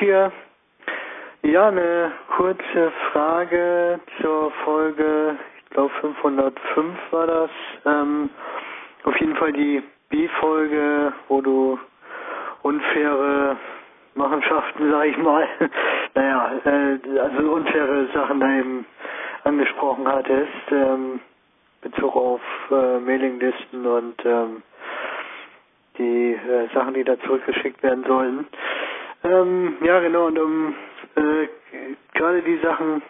hier. Ja, eine kurze Frage zur Folge, ich glaube 505 war das. Ähm, auf jeden Fall die B-Folge, wo du unfaire Machenschaften, sag ich mal, naja, äh, also unfaire Sachen da eben angesprochen hattest, ähm, Bezug auf äh, Mailinglisten und ähm, die äh, Sachen, die da zurückgeschickt werden sollen. Ähm, ja, genau, und um äh, gerade die Sachen,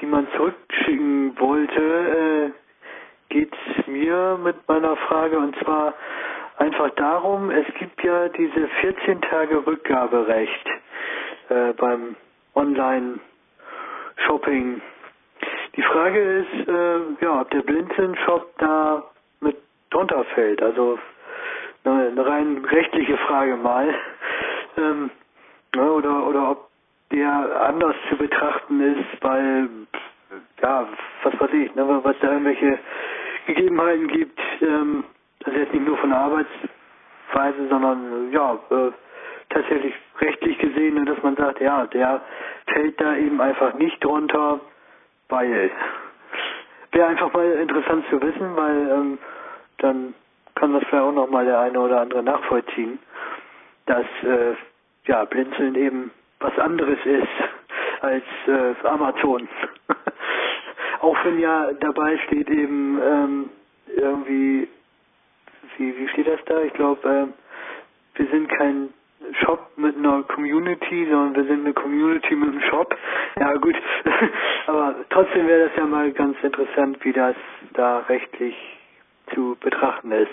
die man zurückschicken wollte, äh, geht es mir mit meiner Frage und zwar einfach darum, es gibt ja diese 14 Tage Rückgaberecht äh, beim Online-Shopping. Die Frage ist, äh, ja, ob der Blinzeln-Shop da mit drunter fällt. Also eine, rein rechtliche Frage mal. Ähm, ne, oder, oder ob der anders zu betrachten ist, weil, ja, was weiß ich, ne, was da irgendwelche Gegebenheiten gibt, ähm, also jetzt nicht nur von der Arbeitsweise, sondern ja, äh, tatsächlich rechtlich gesehen, ne, dass man sagt, ja, der fällt da eben einfach nicht drunter, weil wäre einfach mal interessant zu wissen, weil ähm, dann kann das vielleicht auch nochmal der eine oder andere nachvollziehen, dass äh, ja, Blinzeln eben was anderes ist als äh, Amazon. auch wenn ja dabei steht eben ähm, irgendwie, wie, wie steht das da? Ich glaube, ähm, wir sind kein Shop mit einer Community, sondern wir sind eine Community mit einem Shop. Ja gut, aber trotzdem wäre das ja mal ganz interessant, wie das da rechtlich zu betrachten ist.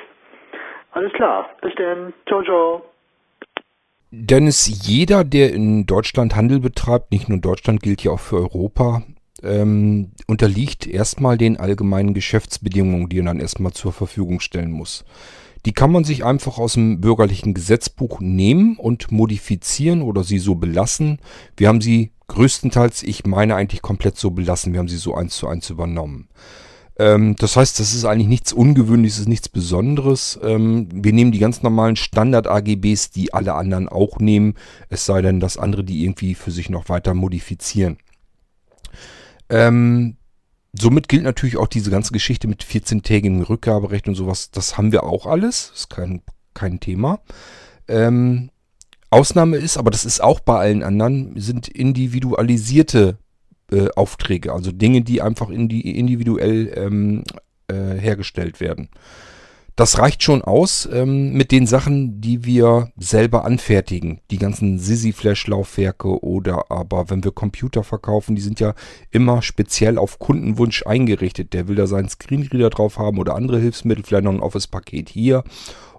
Alles klar, bis dann, ciao, ciao. Dennis, jeder, der in Deutschland Handel betreibt, nicht nur Deutschland, gilt ja auch für Europa, ähm, unterliegt erstmal den allgemeinen Geschäftsbedingungen, die er dann erstmal zur Verfügung stellen muss. Die kann man sich einfach aus dem bürgerlichen Gesetzbuch nehmen und modifizieren oder sie so belassen. Wir haben sie größtenteils, ich meine eigentlich komplett so belassen. Wir haben sie so eins zu eins übernommen. Ähm, das heißt, das ist eigentlich nichts Ungewöhnliches, nichts Besonderes. Ähm, wir nehmen die ganz normalen Standard-AGBs, die alle anderen auch nehmen. Es sei denn, dass andere die irgendwie für sich noch weiter modifizieren. Ähm, somit gilt natürlich auch diese ganze Geschichte mit 14-tägigem Rückgaberecht und sowas. Das haben wir auch alles. Ist kein, kein Thema. Ähm, Ausnahme ist, aber das ist auch bei allen anderen, sind individualisierte äh, Aufträge. Also Dinge, die einfach indi individuell ähm, äh, hergestellt werden. Das reicht schon aus ähm, mit den Sachen, die wir selber anfertigen. Die ganzen Sisi-Flash-Laufwerke oder aber wenn wir Computer verkaufen, die sind ja immer speziell auf Kundenwunsch eingerichtet. Der will da seinen Screenreader drauf haben oder andere Hilfsmittel, vielleicht noch ein Office-Paket hier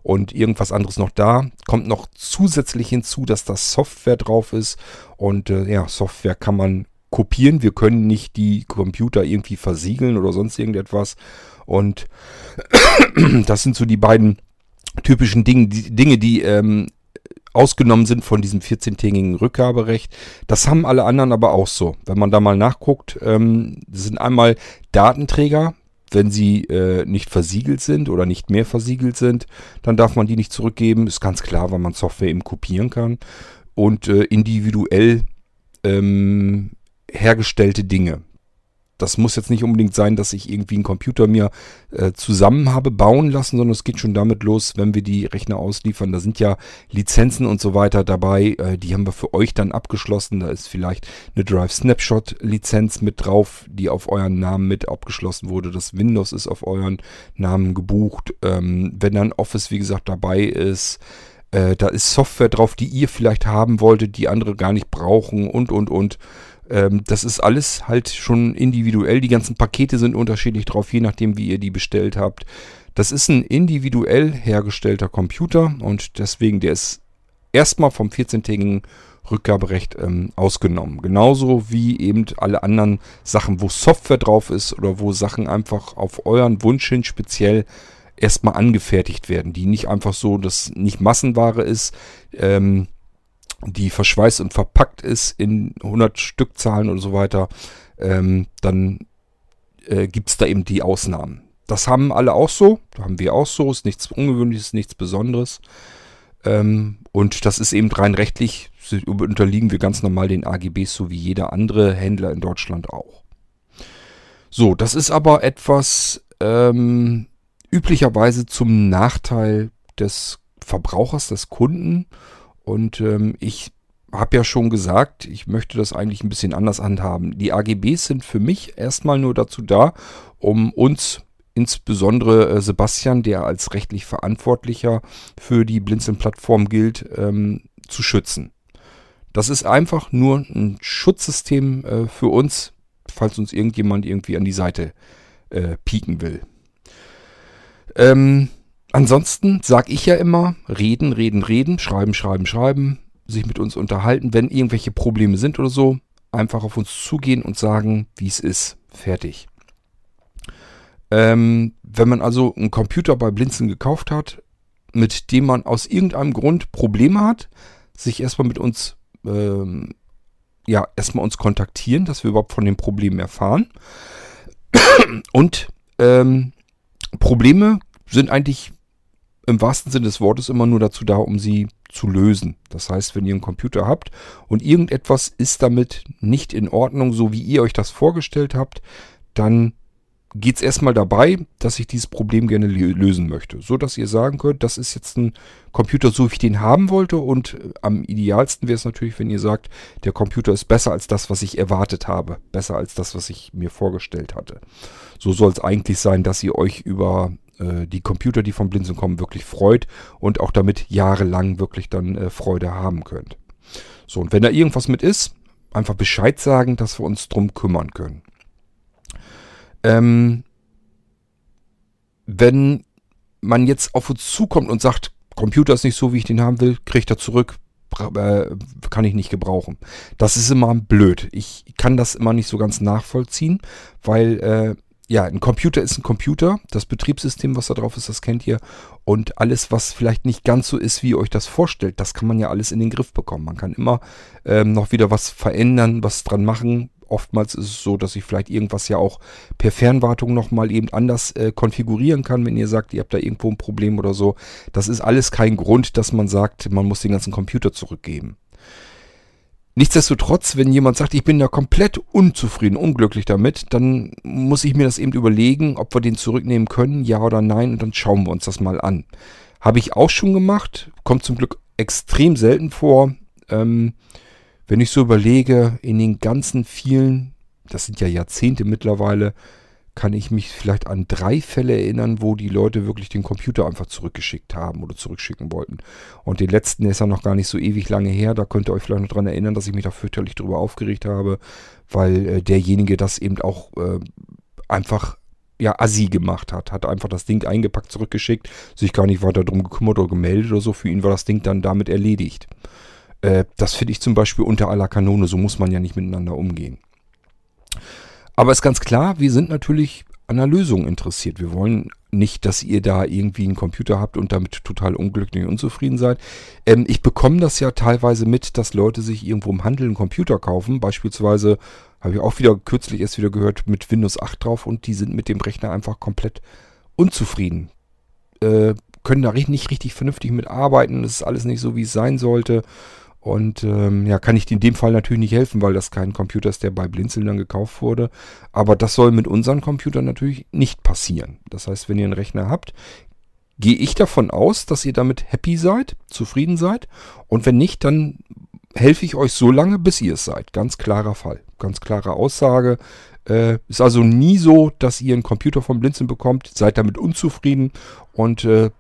und irgendwas anderes noch da. Kommt noch zusätzlich hinzu, dass da Software drauf ist und äh, ja, Software kann man kopieren. Wir können nicht die Computer irgendwie versiegeln oder sonst irgendetwas. Und das sind so die beiden typischen Dinge, die, Dinge, die ähm, ausgenommen sind von diesem 14-tägigen Rückgaberecht. Das haben alle anderen aber auch so. Wenn man da mal nachguckt, ähm, sind einmal Datenträger, wenn sie äh, nicht versiegelt sind oder nicht mehr versiegelt sind, dann darf man die nicht zurückgeben. Ist ganz klar, weil man Software eben kopieren kann. Und äh, individuell ähm, hergestellte Dinge das muss jetzt nicht unbedingt sein, dass ich irgendwie einen Computer mir äh, zusammen habe bauen lassen, sondern es geht schon damit los, wenn wir die Rechner ausliefern. Da sind ja Lizenzen und so weiter dabei. Äh, die haben wir für euch dann abgeschlossen. Da ist vielleicht eine Drive Snapshot Lizenz mit drauf, die auf euren Namen mit abgeschlossen wurde. Das Windows ist auf euren Namen gebucht. Ähm, wenn dann Office, wie gesagt, dabei ist, äh, da ist Software drauf, die ihr vielleicht haben wolltet, die andere gar nicht brauchen und, und, und. Ähm, das ist alles halt schon individuell. Die ganzen Pakete sind unterschiedlich drauf, je nachdem, wie ihr die bestellt habt. Das ist ein individuell hergestellter Computer und deswegen, der ist erstmal vom 14-tägigen Rückgaberecht ähm, ausgenommen. Genauso wie eben alle anderen Sachen, wo Software drauf ist oder wo Sachen einfach auf euren Wunsch hin speziell erstmal angefertigt werden, die nicht einfach so, dass nicht Massenware ist. Ähm, die verschweißt und verpackt ist in 100 Stückzahlen und so weiter, ähm, dann äh, gibt es da eben die Ausnahmen. Das haben alle auch so, haben wir auch so, ist nichts Ungewöhnliches, nichts Besonderes. Ähm, und das ist eben rein rechtlich, unterliegen wir ganz normal den AGBs, so wie jeder andere Händler in Deutschland auch. So, das ist aber etwas ähm, üblicherweise zum Nachteil des Verbrauchers, des Kunden. Und ähm, ich habe ja schon gesagt, ich möchte das eigentlich ein bisschen anders handhaben. Die AGBs sind für mich erstmal nur dazu da, um uns, insbesondere äh, Sebastian, der als rechtlich Verantwortlicher für die Blinzeln-Plattform gilt, ähm, zu schützen. Das ist einfach nur ein Schutzsystem äh, für uns, falls uns irgendjemand irgendwie an die Seite äh, pieken will. Ähm, ansonsten sage ich ja immer, reden, reden, reden, schreiben, schreiben, schreiben, sich mit uns unterhalten. Wenn irgendwelche Probleme sind oder so, einfach auf uns zugehen und sagen, wie es ist. Fertig. Ähm, wenn man also einen Computer bei Blinzen gekauft hat, mit dem man aus irgendeinem Grund Probleme hat, sich erstmal mit uns, ähm, ja, erstmal uns kontaktieren, dass wir überhaupt von den Problemen erfahren. Und ähm, Probleme sind eigentlich im wahrsten Sinne des Wortes immer nur dazu da, um sie zu lösen. Das heißt, wenn ihr einen Computer habt und irgendetwas ist damit nicht in Ordnung, so wie ihr euch das vorgestellt habt, dann geht es erstmal dabei, dass ich dieses Problem gerne lösen möchte. So dass ihr sagen könnt, das ist jetzt ein Computer, so wie ich den haben wollte. Und äh, am idealsten wäre es natürlich, wenn ihr sagt, der Computer ist besser als das, was ich erwartet habe. Besser als das, was ich mir vorgestellt hatte. So soll es eigentlich sein, dass ihr euch über äh, die Computer, die vom Blinzeln kommen, wirklich freut und auch damit jahrelang wirklich dann äh, Freude haben könnt. So, und wenn da irgendwas mit ist, einfach Bescheid sagen, dass wir uns drum kümmern können. Ähm, wenn man jetzt auf uns zukommt und sagt, Computer ist nicht so, wie ich den haben will, kriegt er zurück, äh, kann ich nicht gebrauchen. Das ist immer blöd. Ich kann das immer nicht so ganz nachvollziehen, weil äh, ja, ein Computer ist ein Computer. Das Betriebssystem, was da drauf ist, das kennt ihr. Und alles, was vielleicht nicht ganz so ist, wie ihr euch das vorstellt, das kann man ja alles in den Griff bekommen. Man kann immer ähm, noch wieder was verändern, was dran machen. Oftmals ist es so, dass ich vielleicht irgendwas ja auch per Fernwartung nochmal eben anders äh, konfigurieren kann, wenn ihr sagt, ihr habt da irgendwo ein Problem oder so. Das ist alles kein Grund, dass man sagt, man muss den ganzen Computer zurückgeben. Nichtsdestotrotz, wenn jemand sagt, ich bin da komplett unzufrieden, unglücklich damit, dann muss ich mir das eben überlegen, ob wir den zurücknehmen können, ja oder nein, und dann schauen wir uns das mal an. Habe ich auch schon gemacht, kommt zum Glück extrem selten vor. Ähm, wenn ich so überlege, in den ganzen vielen, das sind ja Jahrzehnte mittlerweile, kann ich mich vielleicht an drei Fälle erinnern, wo die Leute wirklich den Computer einfach zurückgeschickt haben oder zurückschicken wollten. Und den letzten ist ja noch gar nicht so ewig lange her. Da könnt ihr euch vielleicht noch dran erinnern, dass ich mich da fürchterlich drüber aufgeregt habe, weil äh, derjenige das eben auch äh, einfach ja, assi gemacht hat. Hat einfach das Ding eingepackt, zurückgeschickt, sich gar nicht weiter drum gekümmert oder gemeldet oder so. Für ihn war das Ding dann damit erledigt. Äh, das finde ich zum Beispiel unter aller Kanone. So muss man ja nicht miteinander umgehen. Aber ist ganz klar, wir sind natürlich an einer Lösung interessiert. Wir wollen nicht, dass ihr da irgendwie einen Computer habt und damit total unglücklich und unzufrieden seid. Ähm, ich bekomme das ja teilweise mit, dass Leute sich irgendwo im Handel einen Computer kaufen. Beispielsweise habe ich auch wieder kürzlich erst wieder gehört mit Windows 8 drauf und die sind mit dem Rechner einfach komplett unzufrieden. Äh, können da nicht richtig vernünftig mitarbeiten. Es ist alles nicht so, wie es sein sollte. Und ähm, ja, kann ich in dem Fall natürlich nicht helfen, weil das kein Computer ist, der bei Blinzeln dann gekauft wurde. Aber das soll mit unseren Computern natürlich nicht passieren. Das heißt, wenn ihr einen Rechner habt, gehe ich davon aus, dass ihr damit happy seid, zufrieden seid. Und wenn nicht, dann helfe ich euch so lange, bis ihr es seid. Ganz klarer Fall. Ganz klare Aussage. Äh, ist also nie so, dass ihr einen Computer vom Blinzeln bekommt, seid damit unzufrieden und äh,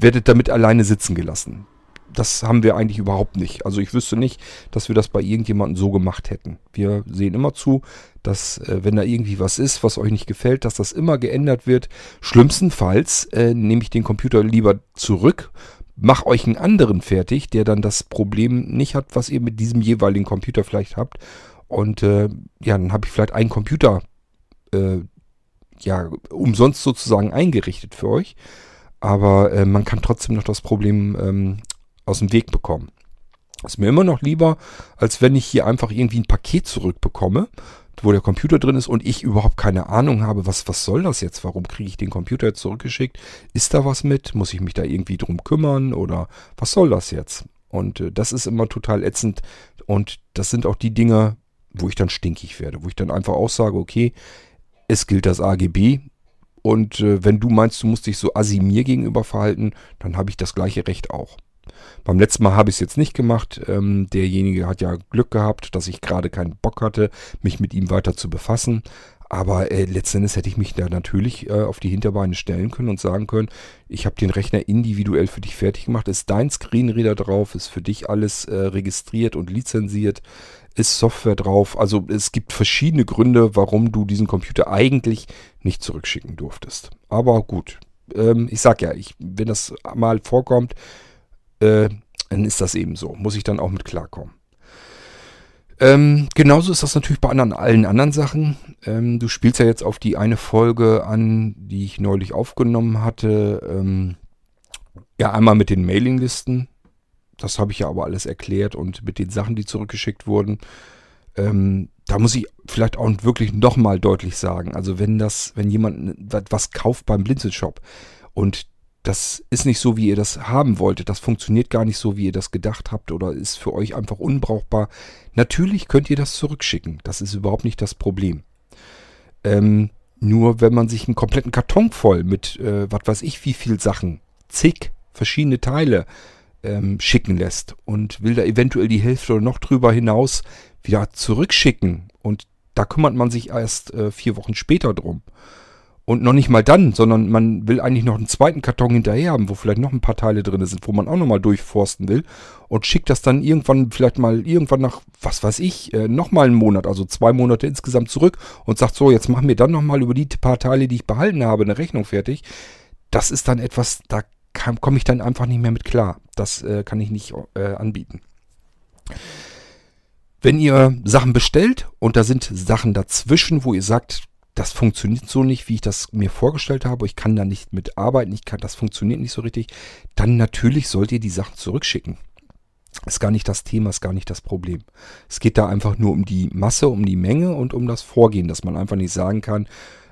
werdet damit alleine sitzen gelassen das haben wir eigentlich überhaupt nicht. Also ich wüsste nicht, dass wir das bei irgendjemandem so gemacht hätten. Wir sehen immer zu, dass äh, wenn da irgendwie was ist, was euch nicht gefällt, dass das immer geändert wird. Schlimmstenfalls äh, nehme ich den Computer lieber zurück, mach euch einen anderen fertig, der dann das Problem nicht hat, was ihr mit diesem jeweiligen Computer vielleicht habt. Und äh, ja, dann habe ich vielleicht einen Computer äh, ja umsonst sozusagen eingerichtet für euch aber äh, man kann trotzdem noch das Problem ähm, aus dem Weg bekommen. Ist mir immer noch lieber, als wenn ich hier einfach irgendwie ein Paket zurückbekomme, wo der Computer drin ist und ich überhaupt keine Ahnung habe, was, was soll das jetzt? Warum kriege ich den Computer jetzt zurückgeschickt? Ist da was mit? Muss ich mich da irgendwie drum kümmern oder was soll das jetzt? Und äh, das ist immer total ätzend und das sind auch die Dinge, wo ich dann stinkig werde, wo ich dann einfach auch sage, okay, es gilt das AGB und äh, wenn du meinst, du musst dich so assi mir gegenüber verhalten, dann habe ich das gleiche Recht auch. Beim letzten Mal habe ich es jetzt nicht gemacht. Ähm, derjenige hat ja Glück gehabt, dass ich gerade keinen Bock hatte, mich mit ihm weiter zu befassen. Aber äh, letztendlich hätte ich mich da natürlich äh, auf die Hinterbeine stellen können und sagen können, ich habe den Rechner individuell für dich fertig gemacht, ist dein Screenreader drauf, ist für dich alles äh, registriert und lizenziert, ist Software drauf. Also es gibt verschiedene Gründe, warum du diesen Computer eigentlich nicht zurückschicken durftest. Aber gut, ähm, ich sag ja, ich, wenn das mal vorkommt, äh, dann ist das eben so. Muss ich dann auch mit klarkommen. Ähm, genauso ist das natürlich bei anderen, allen anderen Sachen. Ähm, du spielst ja jetzt auf die eine Folge an, die ich neulich aufgenommen hatte. Ähm, ja, einmal mit den Mailinglisten. Das habe ich ja aber alles erklärt und mit den Sachen, die zurückgeschickt wurden. Ähm, da muss ich vielleicht auch wirklich nochmal deutlich sagen. Also wenn das, wenn jemand was kauft beim Blinzelshop und das ist nicht so, wie ihr das haben wolltet. Das funktioniert gar nicht so, wie ihr das gedacht habt oder ist für euch einfach unbrauchbar. Natürlich könnt ihr das zurückschicken. Das ist überhaupt nicht das Problem. Ähm, nur wenn man sich einen kompletten Karton voll mit, äh, was weiß ich, wie viel Sachen, zig verschiedene Teile ähm, schicken lässt und will da eventuell die Hälfte oder noch drüber hinaus wieder zurückschicken und da kümmert man sich erst äh, vier Wochen später drum. Und noch nicht mal dann, sondern man will eigentlich noch einen zweiten Karton hinterher haben, wo vielleicht noch ein paar Teile drin sind, wo man auch nochmal durchforsten will und schickt das dann irgendwann, vielleicht mal irgendwann nach, was weiß ich, äh, nochmal einen Monat, also zwei Monate insgesamt zurück und sagt so, jetzt machen wir dann nochmal über die paar Teile, die ich behalten habe, eine Rechnung fertig. Das ist dann etwas, da komme ich dann einfach nicht mehr mit klar. Das äh, kann ich nicht äh, anbieten. Wenn ihr Sachen bestellt und da sind Sachen dazwischen, wo ihr sagt, das funktioniert so nicht, wie ich das mir vorgestellt habe. Ich kann da nicht mitarbeiten, ich kann, das funktioniert nicht so richtig. Dann natürlich sollt ihr die Sachen zurückschicken. Ist gar nicht das Thema, ist gar nicht das Problem. Es geht da einfach nur um die Masse, um die Menge und um das Vorgehen, dass man einfach nicht sagen kann,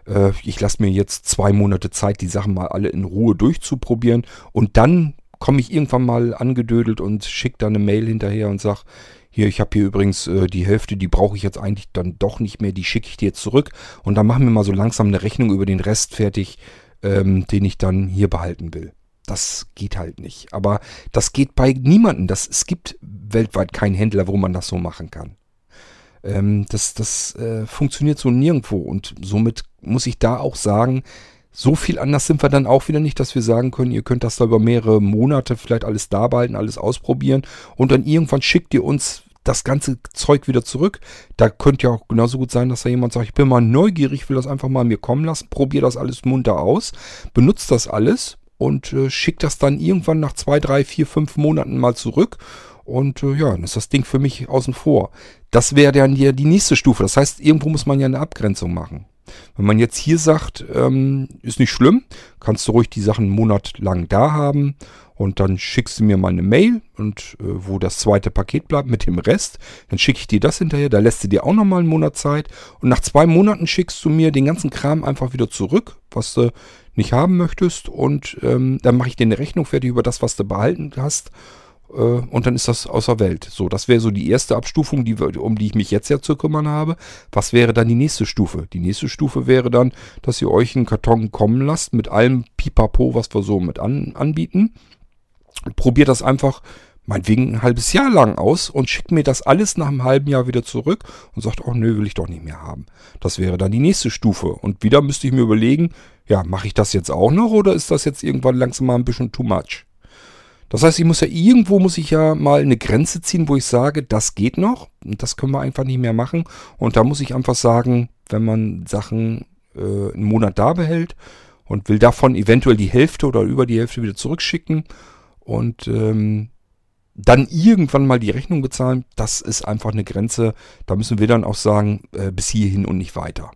äh, ich lasse mir jetzt zwei Monate Zeit, die Sachen mal alle in Ruhe durchzuprobieren und dann komme ich irgendwann mal angedödelt und schicke da eine Mail hinterher und sage, hier, ich habe hier übrigens äh, die Hälfte, die brauche ich jetzt eigentlich dann doch nicht mehr, die schicke ich dir zurück. Und dann machen wir mal so langsam eine Rechnung über den Rest fertig, ähm, den ich dann hier behalten will. Das geht halt nicht. Aber das geht bei niemandem. Das, es gibt weltweit keinen Händler, wo man das so machen kann. Ähm, das das äh, funktioniert so nirgendwo. Und somit muss ich da auch sagen, so viel anders sind wir dann auch wieder nicht, dass wir sagen können, ihr könnt das da über mehrere Monate vielleicht alles da behalten, alles ausprobieren und dann irgendwann schickt ihr uns das ganze Zeug wieder zurück. Da könnte ja auch genauso gut sein, dass da jemand sagt, ich bin mal neugierig, will das einfach mal mir kommen lassen, probiere das alles munter aus, benutzt das alles und äh, schickt das dann irgendwann nach zwei, drei, vier, fünf Monaten mal zurück. Und äh, ja, dann ist das Ding für mich außen vor. Das wäre dann hier die nächste Stufe. Das heißt, irgendwo muss man ja eine Abgrenzung machen. Wenn man jetzt hier sagt, ähm, ist nicht schlimm, kannst du ruhig die Sachen einen Monat lang da haben und dann schickst du mir mal eine Mail und äh, wo das zweite Paket bleibt mit dem Rest, dann schicke ich dir das hinterher, da lässt du dir auch nochmal einen Monat Zeit und nach zwei Monaten schickst du mir den ganzen Kram einfach wieder zurück, was du nicht haben möchtest und ähm, dann mache ich dir eine Rechnung fertig über das, was du behalten hast und dann ist das außer Welt. So, das wäre so die erste Abstufung, die, um die ich mich jetzt ja zu kümmern habe. Was wäre dann die nächste Stufe? Die nächste Stufe wäre dann, dass ihr euch einen Karton kommen lasst mit allem Pipapo, was wir so mit an, anbieten. Probiert das einfach meinetwegen ein halbes Jahr lang aus und schickt mir das alles nach einem halben Jahr wieder zurück und sagt, oh nö, will ich doch nicht mehr haben. Das wäre dann die nächste Stufe. Und wieder müsste ich mir überlegen, ja, mache ich das jetzt auch noch oder ist das jetzt irgendwann langsam mal ein bisschen too much? Das heißt, ich muss ja irgendwo muss ich ja mal eine Grenze ziehen, wo ich sage, das geht noch und das können wir einfach nicht mehr machen. Und da muss ich einfach sagen, wenn man Sachen äh, einen Monat da behält und will davon eventuell die Hälfte oder über die Hälfte wieder zurückschicken und ähm, dann irgendwann mal die Rechnung bezahlen, das ist einfach eine Grenze. Da müssen wir dann auch sagen, äh, bis hierhin und nicht weiter.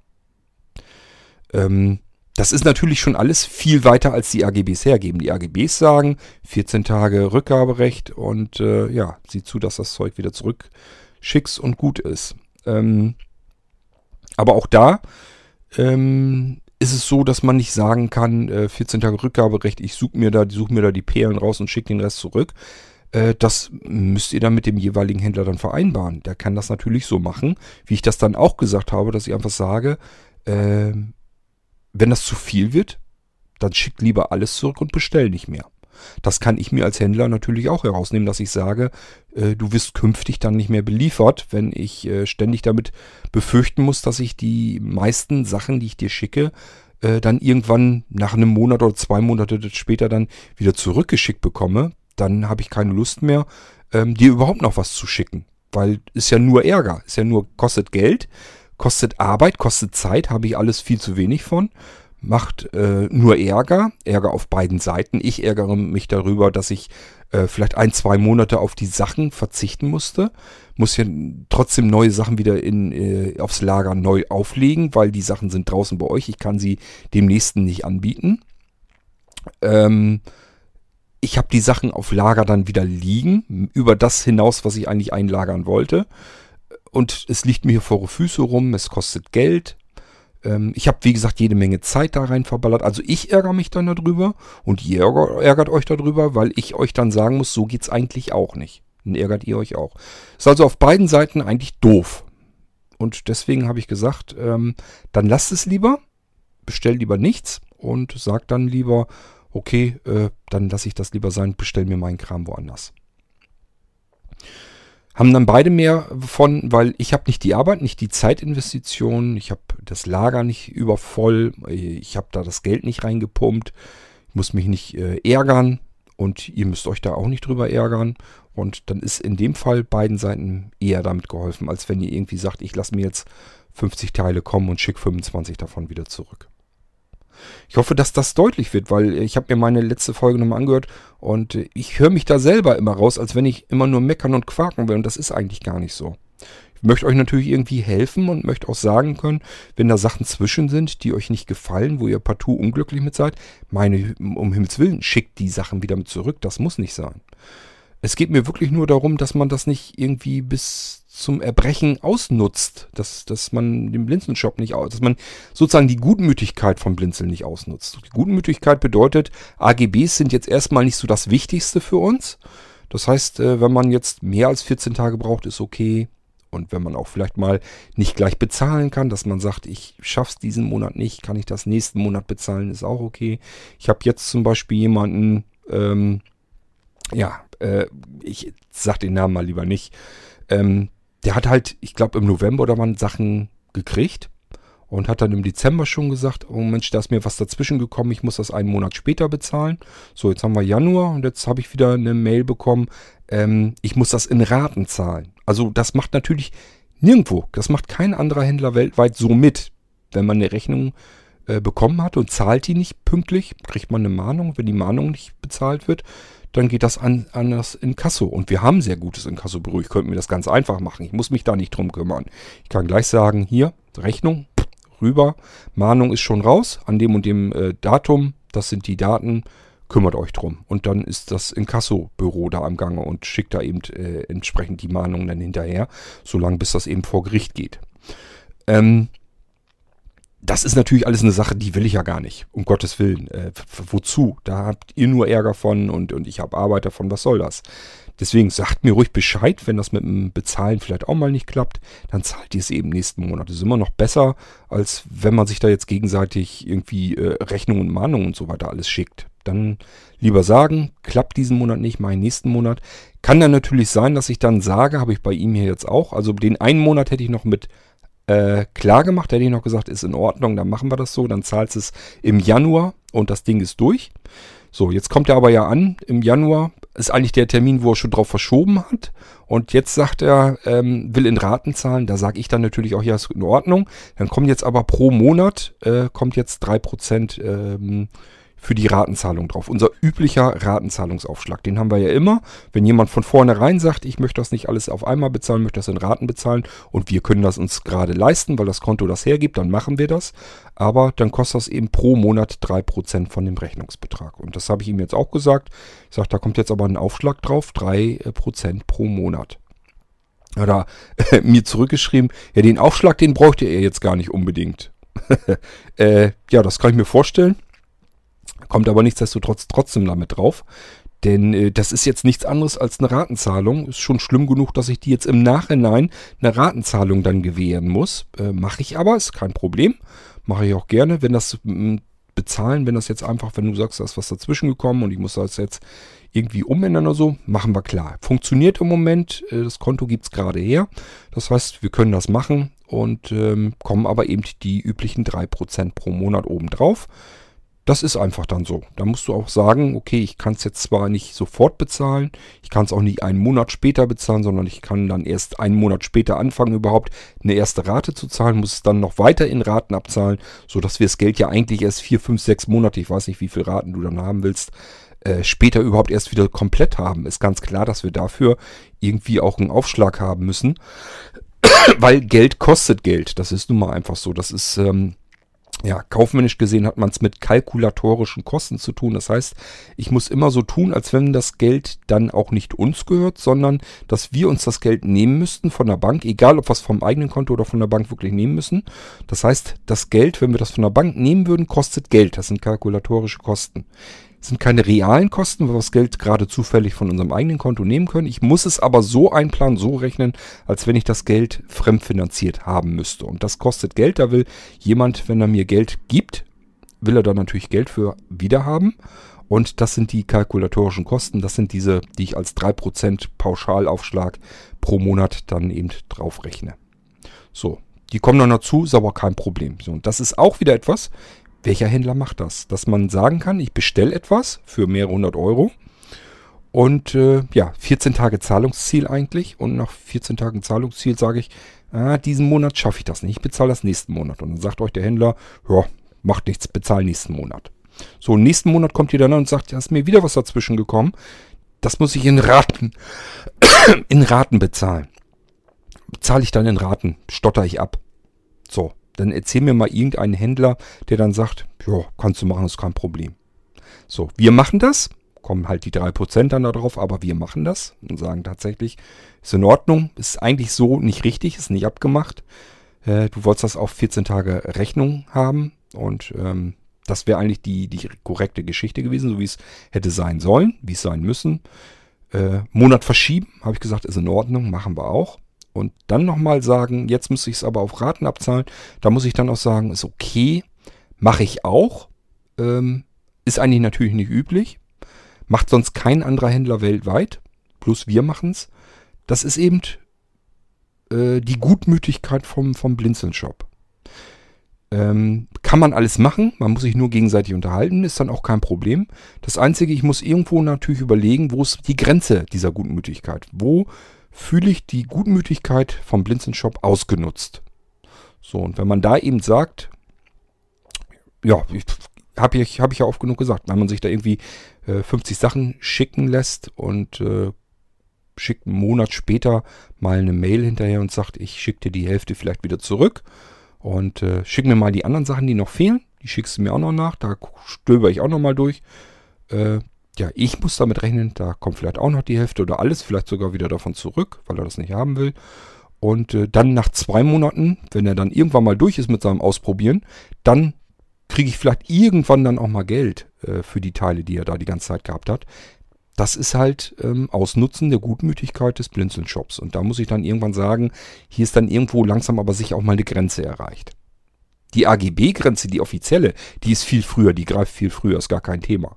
Ähm, das ist natürlich schon alles viel weiter, als die AGBs hergeben. Die AGBs sagen 14 Tage Rückgaberecht und äh, ja, sieh zu, dass das Zeug wieder zurückschickst und gut ist. Ähm, Aber auch da ähm, ist es so, dass man nicht sagen kann, äh, 14 Tage Rückgaberecht, ich suche mir da, suche mir da die Perlen raus und schicke den Rest zurück. Äh, das müsst ihr dann mit dem jeweiligen Händler dann vereinbaren. Der kann das natürlich so machen, wie ich das dann auch gesagt habe, dass ich einfach sage, äh, wenn das zu viel wird, dann schickt lieber alles zurück und bestell nicht mehr. Das kann ich mir als Händler natürlich auch herausnehmen, dass ich sage, äh, du wirst künftig dann nicht mehr beliefert, wenn ich äh, ständig damit befürchten muss, dass ich die meisten Sachen, die ich dir schicke, äh, dann irgendwann nach einem Monat oder zwei Monate später dann wieder zurückgeschickt bekomme. Dann habe ich keine Lust mehr, ähm, dir überhaupt noch was zu schicken. Weil ist ja nur Ärger, ist ja nur, kostet Geld, kostet Arbeit, kostet Zeit, habe ich alles viel zu wenig von macht äh, nur Ärger, Ärger auf beiden Seiten. Ich ärgere mich darüber, dass ich äh, vielleicht ein, zwei Monate auf die Sachen verzichten musste. Muss ja trotzdem neue Sachen wieder in, äh, aufs Lager neu auflegen, weil die Sachen sind draußen bei euch. Ich kann sie dem nächsten nicht anbieten. Ähm, ich habe die Sachen auf Lager dann wieder liegen, über das hinaus, was ich eigentlich einlagern wollte. Und es liegt mir hier vor Füße rum, es kostet Geld. Ähm, ich habe, wie gesagt, jede Menge Zeit da rein verballert. Also ich ärgere mich dann darüber und ihr ärgert euch darüber, weil ich euch dann sagen muss, so geht's eigentlich auch nicht. Dann ärgert ihr euch auch. Ist also auf beiden Seiten eigentlich doof. Und deswegen habe ich gesagt, ähm, dann lasst es lieber, bestellt lieber nichts und sagt dann lieber, okay, äh, dann lasse ich das lieber sein, bestell mir meinen Kram woanders. Haben dann beide mehr von, weil ich habe nicht die Arbeit, nicht die Zeitinvestition, ich habe das Lager nicht übervoll, ich habe da das Geld nicht reingepumpt, ich muss mich nicht äh, ärgern und ihr müsst euch da auch nicht drüber ärgern. Und dann ist in dem Fall beiden Seiten eher damit geholfen, als wenn ihr irgendwie sagt, ich lasse mir jetzt 50 Teile kommen und schicke 25 davon wieder zurück. Ich hoffe, dass das deutlich wird, weil ich habe mir meine letzte Folge nochmal angehört und ich höre mich da selber immer raus, als wenn ich immer nur meckern und quaken will und das ist eigentlich gar nicht so. Ich möchte euch natürlich irgendwie helfen und möchte auch sagen können, wenn da Sachen zwischen sind, die euch nicht gefallen, wo ihr partout unglücklich mit seid, meine, um Himmels Willen, schickt die Sachen wieder mit zurück. Das muss nicht sein. Es geht mir wirklich nur darum, dass man das nicht irgendwie bis zum Erbrechen ausnutzt, dass, dass man den Blinzelshop nicht aus, dass man sozusagen die Gutmütigkeit von Blinzeln nicht ausnutzt. Die Gutmütigkeit bedeutet, AGBs sind jetzt erstmal nicht so das Wichtigste für uns. Das heißt, äh, wenn man jetzt mehr als 14 Tage braucht, ist okay. Und wenn man auch vielleicht mal nicht gleich bezahlen kann, dass man sagt, ich schaff's diesen Monat nicht, kann ich das nächsten Monat bezahlen, ist auch okay. Ich habe jetzt zum Beispiel jemanden, ähm, ja, äh, ich sag den Namen mal lieber nicht, ähm, der hat halt, ich glaube im November oder wann Sachen gekriegt und hat dann im Dezember schon gesagt, oh Mensch, da ist mir was dazwischen gekommen, ich muss das einen Monat später bezahlen. So, jetzt haben wir Januar und jetzt habe ich wieder eine Mail bekommen, ähm, ich muss das in Raten zahlen. Also das macht natürlich nirgendwo, das macht kein anderer Händler weltweit so mit. Wenn man eine Rechnung äh, bekommen hat und zahlt die nicht pünktlich, kriegt man eine Mahnung. Wenn die Mahnung nicht bezahlt wird, dann geht das an, an das Inkasso. Und wir haben sehr gutes Inkassobüro. Ich könnte mir das ganz einfach machen. Ich muss mich da nicht drum kümmern. Ich kann gleich sagen, hier, Rechnung, rüber. Mahnung ist schon raus, an dem und dem äh, Datum. Das sind die Daten. Kümmert euch drum. Und dann ist das Inkassobüro da am Gange und schickt da eben äh, entsprechend die Mahnung dann hinterher, solange bis das eben vor Gericht geht. Ähm, das ist natürlich alles eine Sache, die will ich ja gar nicht. Um Gottes Willen. Äh, wozu? Da habt ihr nur Ärger von und, und ich habe Arbeit davon. Was soll das? Deswegen sagt mir ruhig Bescheid, wenn das mit dem Bezahlen vielleicht auch mal nicht klappt, dann zahlt ihr es eben nächsten Monat. Das ist immer noch besser, als wenn man sich da jetzt gegenseitig irgendwie äh, Rechnungen und Mahnungen und so weiter alles schickt. Dann lieber sagen, klappt diesen Monat nicht, meinen nächsten Monat. Kann dann natürlich sein, dass ich dann sage, habe ich bei ihm hier jetzt auch, also den einen Monat hätte ich noch mit äh, klar gemacht. Da hätte ich noch gesagt, ist in Ordnung, dann machen wir das so. Dann zahlst es im Januar und das Ding ist durch. So, jetzt kommt er aber ja an im Januar. Ist eigentlich der Termin, wo er schon drauf verschoben hat. Und jetzt sagt er, ähm, will in Raten zahlen. Da sage ich dann natürlich auch, ja, ist in Ordnung. Dann kommt jetzt aber pro Monat, äh, kommt jetzt drei Prozent ähm, für die Ratenzahlung drauf. Unser üblicher Ratenzahlungsaufschlag, den haben wir ja immer. Wenn jemand von vornherein sagt, ich möchte das nicht alles auf einmal bezahlen, möchte das in Raten bezahlen und wir können das uns gerade leisten, weil das Konto das hergibt, dann machen wir das. Aber dann kostet das eben pro Monat 3% von dem Rechnungsbetrag. Und das habe ich ihm jetzt auch gesagt. Ich sage, da kommt jetzt aber ein Aufschlag drauf, 3% pro Monat. Hat er äh, mir zurückgeschrieben, ja, den Aufschlag, den bräuchte er jetzt gar nicht unbedingt. äh, ja, das kann ich mir vorstellen. Kommt aber nichtsdestotrotz trotzdem damit drauf. Denn äh, das ist jetzt nichts anderes als eine Ratenzahlung. Ist schon schlimm genug, dass ich die jetzt im Nachhinein eine Ratenzahlung dann gewähren muss. Äh, Mache ich aber, ist kein Problem. Mache ich auch gerne, wenn das m, bezahlen, wenn das jetzt einfach, wenn du sagst, da ist was dazwischen gekommen und ich muss das jetzt irgendwie umändern oder so, machen wir klar. Funktioniert im Moment, äh, das Konto gibt es gerade her. Das heißt, wir können das machen und ähm, kommen aber eben die üblichen 3% pro Monat obendrauf. Das ist einfach dann so. Da musst du auch sagen, okay, ich kann es jetzt zwar nicht sofort bezahlen, ich kann es auch nicht einen Monat später bezahlen, sondern ich kann dann erst einen Monat später anfangen, überhaupt eine erste Rate zu zahlen, muss es dann noch weiter in Raten abzahlen, sodass wir das Geld ja eigentlich erst vier, fünf, sechs Monate, ich weiß nicht, wie viele Raten du dann haben willst, äh, später überhaupt erst wieder komplett haben. Ist ganz klar, dass wir dafür irgendwie auch einen Aufschlag haben müssen, weil Geld kostet Geld. Das ist nun mal einfach so. Das ist ähm, ja, kaufmännisch gesehen hat man es mit kalkulatorischen Kosten zu tun. Das heißt, ich muss immer so tun, als wenn das Geld dann auch nicht uns gehört, sondern dass wir uns das Geld nehmen müssten von der Bank, egal ob wir es vom eigenen Konto oder von der Bank wirklich nehmen müssen. Das heißt, das Geld, wenn wir das von der Bank nehmen würden, kostet Geld. Das sind kalkulatorische Kosten sind keine realen Kosten, weil wir das Geld gerade zufällig von unserem eigenen Konto nehmen können. Ich muss es aber so einplanen, so rechnen, als wenn ich das Geld fremdfinanziert haben müsste. Und das kostet Geld. Da will jemand, wenn er mir Geld gibt, will er da natürlich Geld für wiederhaben. Und das sind die kalkulatorischen Kosten. Das sind diese, die ich als 3% Pauschalaufschlag pro Monat dann eben drauf rechne. So, die kommen dann dazu, ist aber kein Problem. So, und das ist auch wieder etwas, welcher Händler macht das? Dass man sagen kann, ich bestelle etwas für mehrere hundert Euro und äh, ja, 14 Tage Zahlungsziel eigentlich und nach 14 Tagen Zahlungsziel sage ich, ah, diesen Monat schaffe ich das nicht, ich bezahle das nächsten Monat. Und dann sagt euch der Händler, ja, macht nichts, bezahle nächsten Monat. So, nächsten Monat kommt ihr dann und sagt, ja, ist mir wieder was dazwischen gekommen. Das muss ich in Raten, in Raten bezahlen. Bezahle ich dann in Raten, stotter ich ab. So, dann erzähl mir mal irgendeinen Händler, der dann sagt, ja, kannst du machen, ist kein Problem. So, wir machen das, kommen halt die 3% dann darauf, aber wir machen das und sagen tatsächlich, ist in Ordnung, ist eigentlich so nicht richtig, ist nicht abgemacht. Äh, du wolltest das auf 14 Tage Rechnung haben und ähm, das wäre eigentlich die, die korrekte Geschichte gewesen, so wie es hätte sein sollen, wie es sein müssen. Äh, Monat verschieben, habe ich gesagt, ist in Ordnung, machen wir auch und dann nochmal sagen, jetzt muss ich es aber auf Raten abzahlen, da muss ich dann auch sagen, ist okay, mache ich auch. Ähm, ist eigentlich natürlich nicht üblich. Macht sonst kein anderer Händler weltweit. Plus wir machen es. Das ist eben äh, die Gutmütigkeit vom, vom Blinzeln-Shop. Ähm, kann man alles machen, man muss sich nur gegenseitig unterhalten, ist dann auch kein Problem. Das Einzige, ich muss irgendwo natürlich überlegen, wo ist die Grenze dieser Gutmütigkeit? Wo fühle ich die Gutmütigkeit vom Blinzenshop ausgenutzt. So, und wenn man da eben sagt, ja, habe ich, hab ich ja oft genug gesagt, wenn man sich da irgendwie äh, 50 Sachen schicken lässt und äh, schickt einen Monat später mal eine Mail hinterher und sagt, ich schicke dir die Hälfte vielleicht wieder zurück und äh, schick mir mal die anderen Sachen, die noch fehlen. Die schickst du mir auch noch nach, da stöber ich auch noch mal durch. Äh, ja, ich muss damit rechnen, da kommt vielleicht auch noch die Hälfte oder alles, vielleicht sogar wieder davon zurück, weil er das nicht haben will. Und äh, dann nach zwei Monaten, wenn er dann irgendwann mal durch ist mit seinem Ausprobieren, dann kriege ich vielleicht irgendwann dann auch mal Geld äh, für die Teile, die er da die ganze Zeit gehabt hat. Das ist halt ähm, Ausnutzen der Gutmütigkeit des Blinzeln-Shops. Und da muss ich dann irgendwann sagen, hier ist dann irgendwo langsam aber sicher auch mal eine Grenze erreicht. Die AGB-Grenze, die offizielle, die ist viel früher, die greift viel früher, ist gar kein Thema.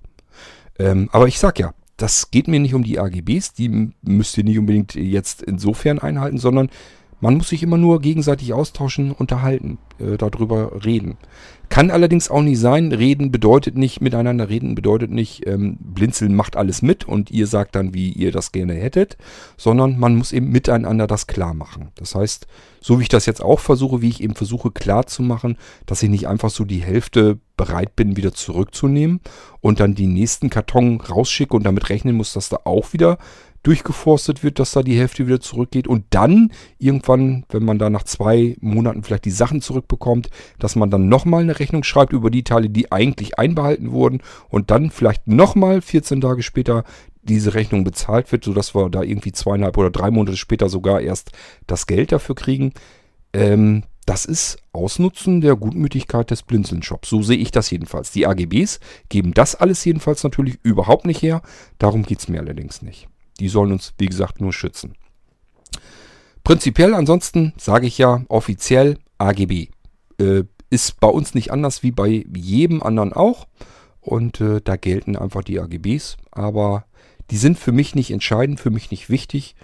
Ähm, aber ich sag ja, das geht mir nicht um die AGBs, die müsst ihr nicht unbedingt jetzt insofern einhalten, sondern man muss sich immer nur gegenseitig austauschen, unterhalten, äh, darüber reden. Kann allerdings auch nicht sein, reden bedeutet nicht, miteinander reden bedeutet nicht, ähm, Blinzeln macht alles mit und ihr sagt dann, wie ihr das gerne hättet, sondern man muss eben miteinander das klar machen. Das heißt, so wie ich das jetzt auch versuche, wie ich eben versuche klar zu machen, dass ich nicht einfach so die Hälfte bereit bin, wieder zurückzunehmen und dann die nächsten Karton rausschicke und damit rechnen muss, dass da auch wieder durchgeforstet wird, dass da die Hälfte wieder zurückgeht und dann irgendwann, wenn man da nach zwei Monaten vielleicht die Sachen zurückbekommt, dass man dann nochmal eine Rechnung schreibt über die Teile, die eigentlich einbehalten wurden und dann vielleicht nochmal 14 Tage später diese Rechnung bezahlt wird, sodass wir da irgendwie zweieinhalb oder drei Monate später sogar erst das Geld dafür kriegen. Ähm, das ist Ausnutzen der Gutmütigkeit des Blinzeln-Shops. So sehe ich das jedenfalls. Die AGBs geben das alles jedenfalls natürlich überhaupt nicht her. Darum geht es mir allerdings nicht. Die sollen uns, wie gesagt, nur schützen. Prinzipiell ansonsten sage ich ja offiziell AGB. Äh, ist bei uns nicht anders wie bei jedem anderen auch. Und äh, da gelten einfach die AGBs. Aber die sind für mich nicht entscheidend, für mich nicht wichtig.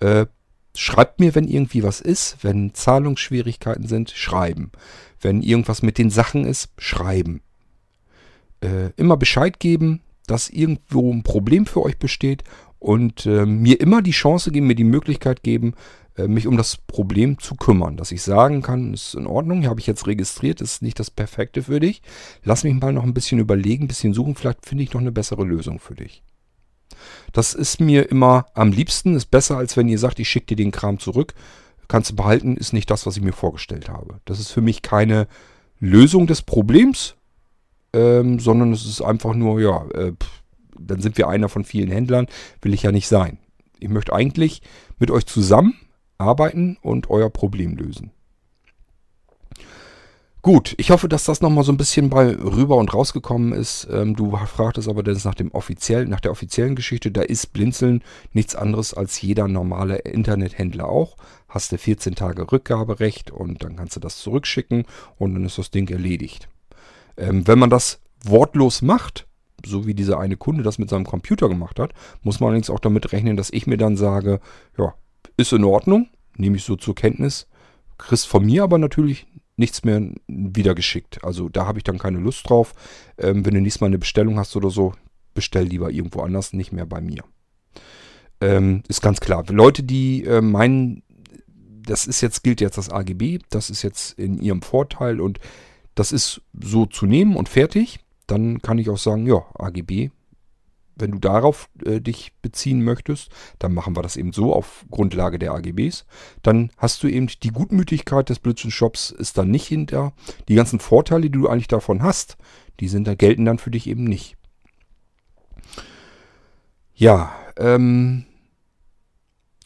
Äh, Schreibt mir, wenn irgendwie was ist, wenn Zahlungsschwierigkeiten sind, schreiben. Wenn irgendwas mit den Sachen ist, schreiben. Äh, immer Bescheid geben, dass irgendwo ein Problem für euch besteht und äh, mir immer die Chance geben, mir die Möglichkeit geben, äh, mich um das Problem zu kümmern. Dass ich sagen kann, ist in Ordnung, habe ich jetzt registriert, ist nicht das Perfekte für dich. Lass mich mal noch ein bisschen überlegen, ein bisschen suchen, vielleicht finde ich noch eine bessere Lösung für dich. Das ist mir immer am liebsten. Ist besser, als wenn ihr sagt, ich schicke dir den Kram zurück. Kannst du behalten, ist nicht das, was ich mir vorgestellt habe. Das ist für mich keine Lösung des Problems, ähm, sondern es ist einfach nur, ja, äh, pff, dann sind wir einer von vielen Händlern. Will ich ja nicht sein. Ich möchte eigentlich mit euch zusammen arbeiten und euer Problem lösen. Gut, ich hoffe, dass das nochmal so ein bisschen bei rüber und rausgekommen ist. Ähm, du fragtest aber das nach dem offiziellen, nach der offiziellen Geschichte. Da ist Blinzeln nichts anderes als jeder normale Internethändler auch. Hast du 14 Tage Rückgaberecht und dann kannst du das zurückschicken und dann ist das Ding erledigt. Ähm, wenn man das wortlos macht, so wie dieser eine Kunde das mit seinem Computer gemacht hat, muss man allerdings auch damit rechnen, dass ich mir dann sage, ja, ist in Ordnung, nehme ich so zur Kenntnis, kriegst von mir aber natürlich nichts mehr wieder geschickt. Also da habe ich dann keine Lust drauf. Ähm, wenn du nächstes Mal eine Bestellung hast oder so, bestell lieber irgendwo anders, nicht mehr bei mir. Ähm, ist ganz klar. Leute, die äh, meinen, das ist jetzt, gilt jetzt das AGB, das ist jetzt in ihrem Vorteil und das ist so zu nehmen und fertig, dann kann ich auch sagen, ja, AGB wenn du darauf äh, dich beziehen möchtest, dann machen wir das eben so auf Grundlage der AGBs. Dann hast du eben die Gutmütigkeit des Blitzen-Shops ist dann nicht hinter. Die ganzen Vorteile, die du eigentlich davon hast, die sind da gelten dann für dich eben nicht. Ja, ähm,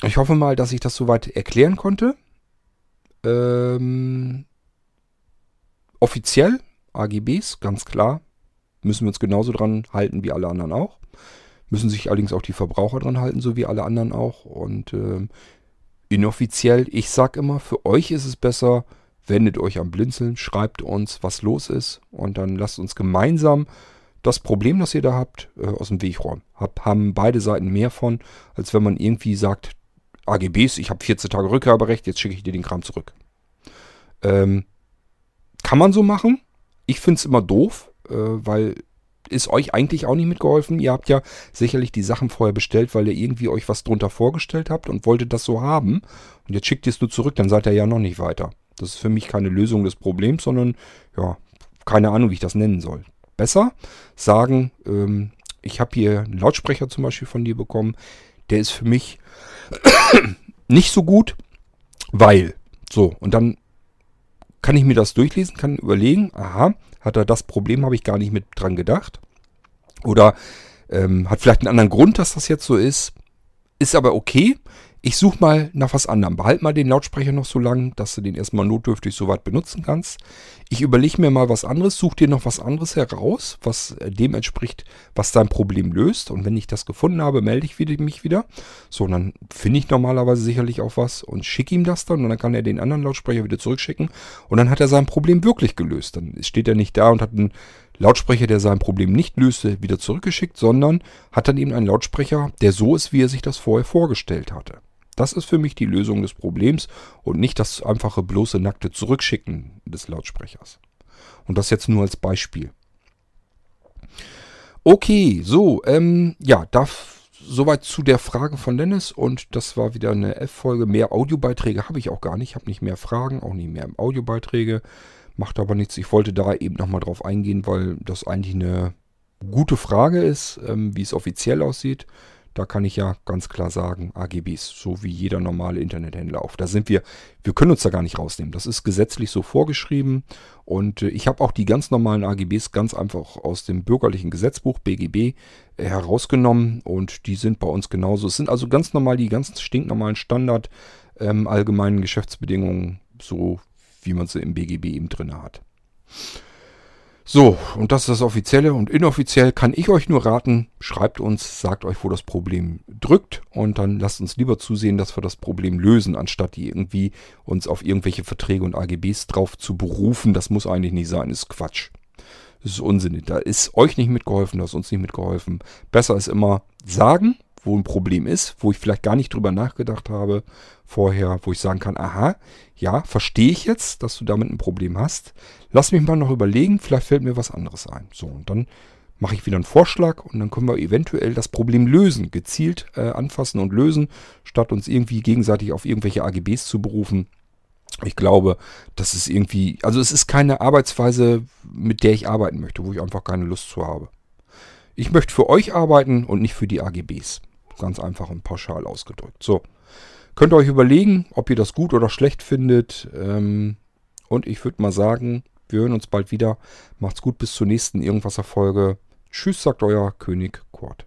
ich hoffe mal, dass ich das soweit erklären konnte. Ähm, offiziell AGBs, ganz klar, müssen wir uns genauso dran halten wie alle anderen auch. Müssen sich allerdings auch die Verbraucher dran halten, so wie alle anderen auch. Und ähm, inoffiziell, ich sag immer, für euch ist es besser, wendet euch am Blinzeln, schreibt uns, was los ist und dann lasst uns gemeinsam das Problem, das ihr da habt, äh, aus dem Weg räumen. Hab, haben beide Seiten mehr von, als wenn man irgendwie sagt, AGBs, ich habe 14 Tage Rückgaberecht, jetzt schicke ich dir den Kram zurück. Ähm, kann man so machen. Ich finde es immer doof, äh, weil ist euch eigentlich auch nicht mitgeholfen. Ihr habt ja sicherlich die Sachen vorher bestellt, weil ihr irgendwie euch was drunter vorgestellt habt und wolltet das so haben. Und jetzt schickt ihr es nur zurück, dann seid ihr ja noch nicht weiter. Das ist für mich keine Lösung des Problems, sondern ja, keine Ahnung, wie ich das nennen soll. Besser sagen, ähm, ich habe hier einen Lautsprecher zum Beispiel von dir bekommen. Der ist für mich nicht so gut, weil. So, und dann kann ich mir das durchlesen, kann überlegen, aha, hat er das Problem, habe ich gar nicht mit dran gedacht. Oder ähm, hat vielleicht einen anderen Grund, dass das jetzt so ist. Ist aber okay. Ich suche mal nach was anderem. Behalt mal den Lautsprecher noch so lang, dass du den erstmal notdürftig so weit benutzen kannst. Ich überlege mir mal was anderes, such dir noch was anderes heraus, was äh, dem entspricht, was dein Problem löst. Und wenn ich das gefunden habe, melde ich mich wieder. So, und dann finde ich normalerweise sicherlich auch was und schicke ihm das dann. Und dann kann er den anderen Lautsprecher wieder zurückschicken. Und dann hat er sein Problem wirklich gelöst. Dann steht er nicht da und hat einen Lautsprecher, der sein Problem nicht löste, wieder zurückgeschickt, sondern hat dann eben einen Lautsprecher, der so ist, wie er sich das vorher vorgestellt hatte. Das ist für mich die Lösung des Problems und nicht das einfache bloße nackte Zurückschicken des Lautsprechers. Und das jetzt nur als Beispiel. Okay, so, ähm, ja, darf soweit zu der Frage von Dennis und das war wieder eine F-Folge. Mehr Audiobeiträge habe ich auch gar nicht. Ich habe nicht mehr Fragen, auch nicht mehr Audiobeiträge. Macht aber nichts. Ich wollte da eben nochmal drauf eingehen, weil das eigentlich eine gute Frage ist, ähm, wie es offiziell aussieht. Da kann ich ja ganz klar sagen, AGBs, so wie jeder normale Internethändler auch. Da sind wir, wir können uns da gar nicht rausnehmen. Das ist gesetzlich so vorgeschrieben. Und äh, ich habe auch die ganz normalen AGBs ganz einfach aus dem bürgerlichen Gesetzbuch BGB äh, herausgenommen. Und die sind bei uns genauso. Es sind also ganz normal die ganz stinknormalen Standard ähm, allgemeinen Geschäftsbedingungen, so wie man sie im BGB eben drin hat. So, und das ist das Offizielle. Und inoffiziell kann ich euch nur raten, schreibt uns, sagt euch, wo das Problem drückt und dann lasst uns lieber zusehen, dass wir das Problem lösen, anstatt irgendwie uns auf irgendwelche Verträge und AGBs drauf zu berufen. Das muss eigentlich nicht sein, ist Quatsch. Das ist Unsinn. Da ist euch nicht mitgeholfen, da ist uns nicht mitgeholfen. Besser ist immer sagen, wo ein Problem ist, wo ich vielleicht gar nicht drüber nachgedacht habe vorher, wo ich sagen kann, aha, ja, verstehe ich jetzt, dass du damit ein Problem hast. Lass mich mal noch überlegen, vielleicht fällt mir was anderes ein. So, und dann mache ich wieder einen Vorschlag und dann können wir eventuell das Problem lösen, gezielt äh, anfassen und lösen, statt uns irgendwie gegenseitig auf irgendwelche AGBs zu berufen. Ich glaube, das ist irgendwie, also es ist keine Arbeitsweise, mit der ich arbeiten möchte, wo ich einfach keine Lust zu habe. Ich möchte für euch arbeiten und nicht für die AGBs. Ganz einfach und pauschal ausgedrückt. So. Könnt ihr euch überlegen, ob ihr das gut oder schlecht findet. Ähm, und ich würde mal sagen, wir hören uns bald wieder. Macht's gut bis zur nächsten Irgendwas-Erfolge. Tschüss, sagt euer König Kurt.